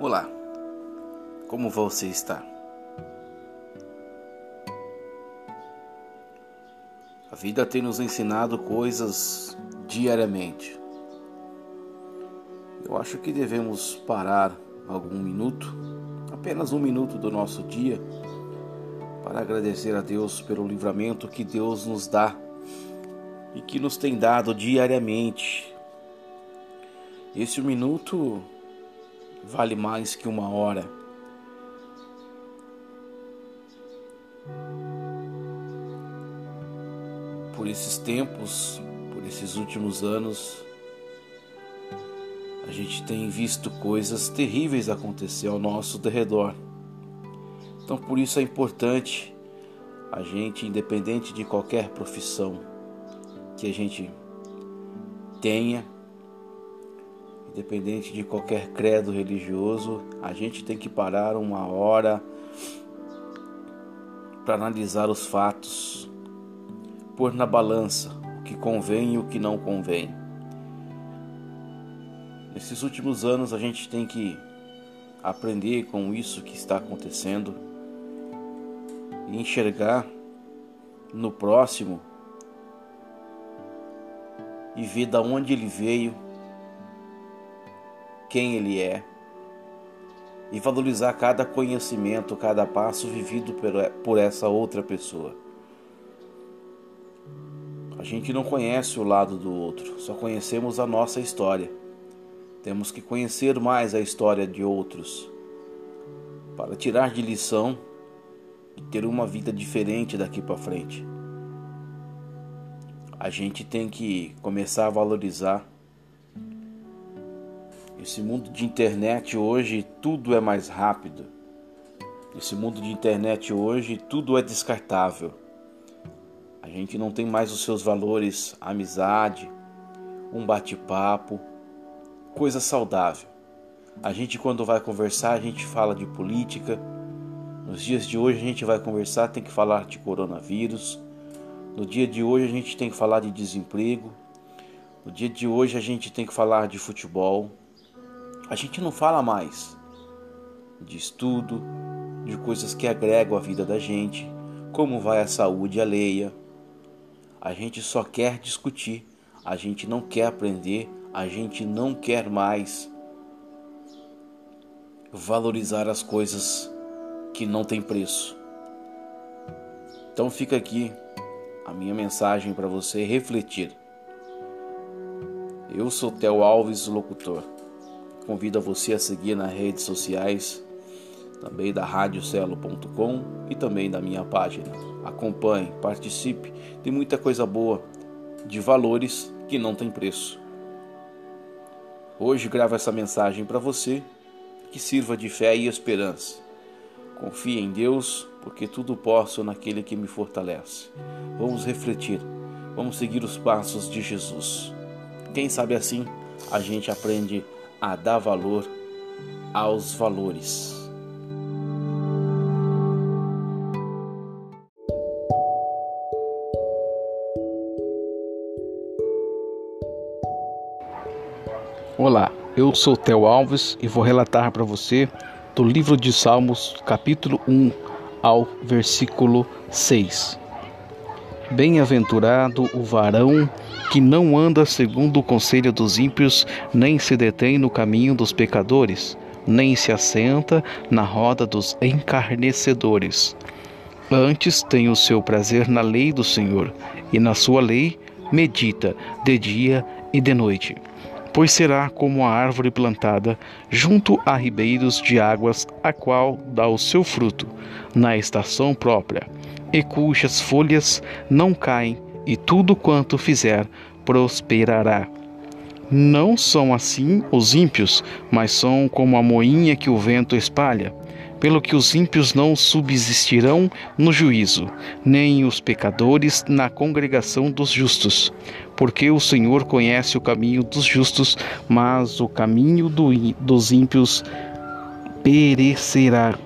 Olá, como você está? A vida tem nos ensinado coisas diariamente. Eu acho que devemos parar algum minuto, apenas um minuto do nosso dia, para agradecer a Deus pelo livramento que Deus nos dá e que nos tem dado diariamente. Esse minuto vale mais que uma hora. Por esses tempos, por esses últimos anos, a gente tem visto coisas terríveis acontecer ao nosso derredor. Então, por isso é importante a gente, independente de qualquer profissão que a gente tenha, independente de qualquer credo religioso, a gente tem que parar uma hora para analisar os fatos, pôr na balança o que convém e o que não convém. Nesses últimos anos a gente tem que aprender com isso que está acontecendo e enxergar no próximo e ver da onde ele veio quem ele é e valorizar cada conhecimento, cada passo vivido por essa outra pessoa. A gente não conhece o lado do outro, só conhecemos a nossa história. Temos que conhecer mais a história de outros para tirar de lição e ter uma vida diferente daqui para frente. A gente tem que começar a valorizar esse mundo de internet hoje tudo é mais rápido. Esse mundo de internet hoje tudo é descartável. A gente não tem mais os seus valores, amizade, um bate-papo, coisa saudável. A gente quando vai conversar, a gente fala de política. Nos dias de hoje a gente vai conversar, tem que falar de coronavírus. No dia de hoje a gente tem que falar de desemprego. No dia de hoje a gente tem que falar de futebol. A gente não fala mais de estudo, de coisas que agregam a vida da gente, como vai a saúde alheia. A gente só quer discutir, a gente não quer aprender, a gente não quer mais valorizar as coisas que não têm preço. Então fica aqui a minha mensagem para você refletir. Eu sou Theo Alves, locutor. Convido a você a seguir nas redes sociais, também da radiocelo.com e também da minha página. Acompanhe, participe, tem muita coisa boa, de valores que não tem preço. Hoje gravo essa mensagem para você que sirva de fé e esperança. Confie em Deus, porque tudo posso naquele que me fortalece. Vamos refletir, vamos seguir os passos de Jesus. Quem sabe assim a gente aprende a dar valor aos valores. Olá, eu sou Theo Alves e vou relatar para você do livro de Salmos, capítulo 1 ao versículo 6. Bem-aventurado o varão que não anda segundo o conselho dos ímpios, nem se detém no caminho dos pecadores, nem se assenta na roda dos encarnecedores. Antes tem o seu prazer na lei do Senhor, e na sua lei medita de dia e de noite. Pois será como a árvore plantada junto a ribeiros de águas, a qual dá o seu fruto na estação própria, e cujas folhas não caem, e tudo quanto fizer prosperará. Não são assim os ímpios, mas são como a moinha que o vento espalha. Pelo que os ímpios não subsistirão no juízo, nem os pecadores na congregação dos justos. Porque o Senhor conhece o caminho dos justos, mas o caminho do, dos ímpios perecerá.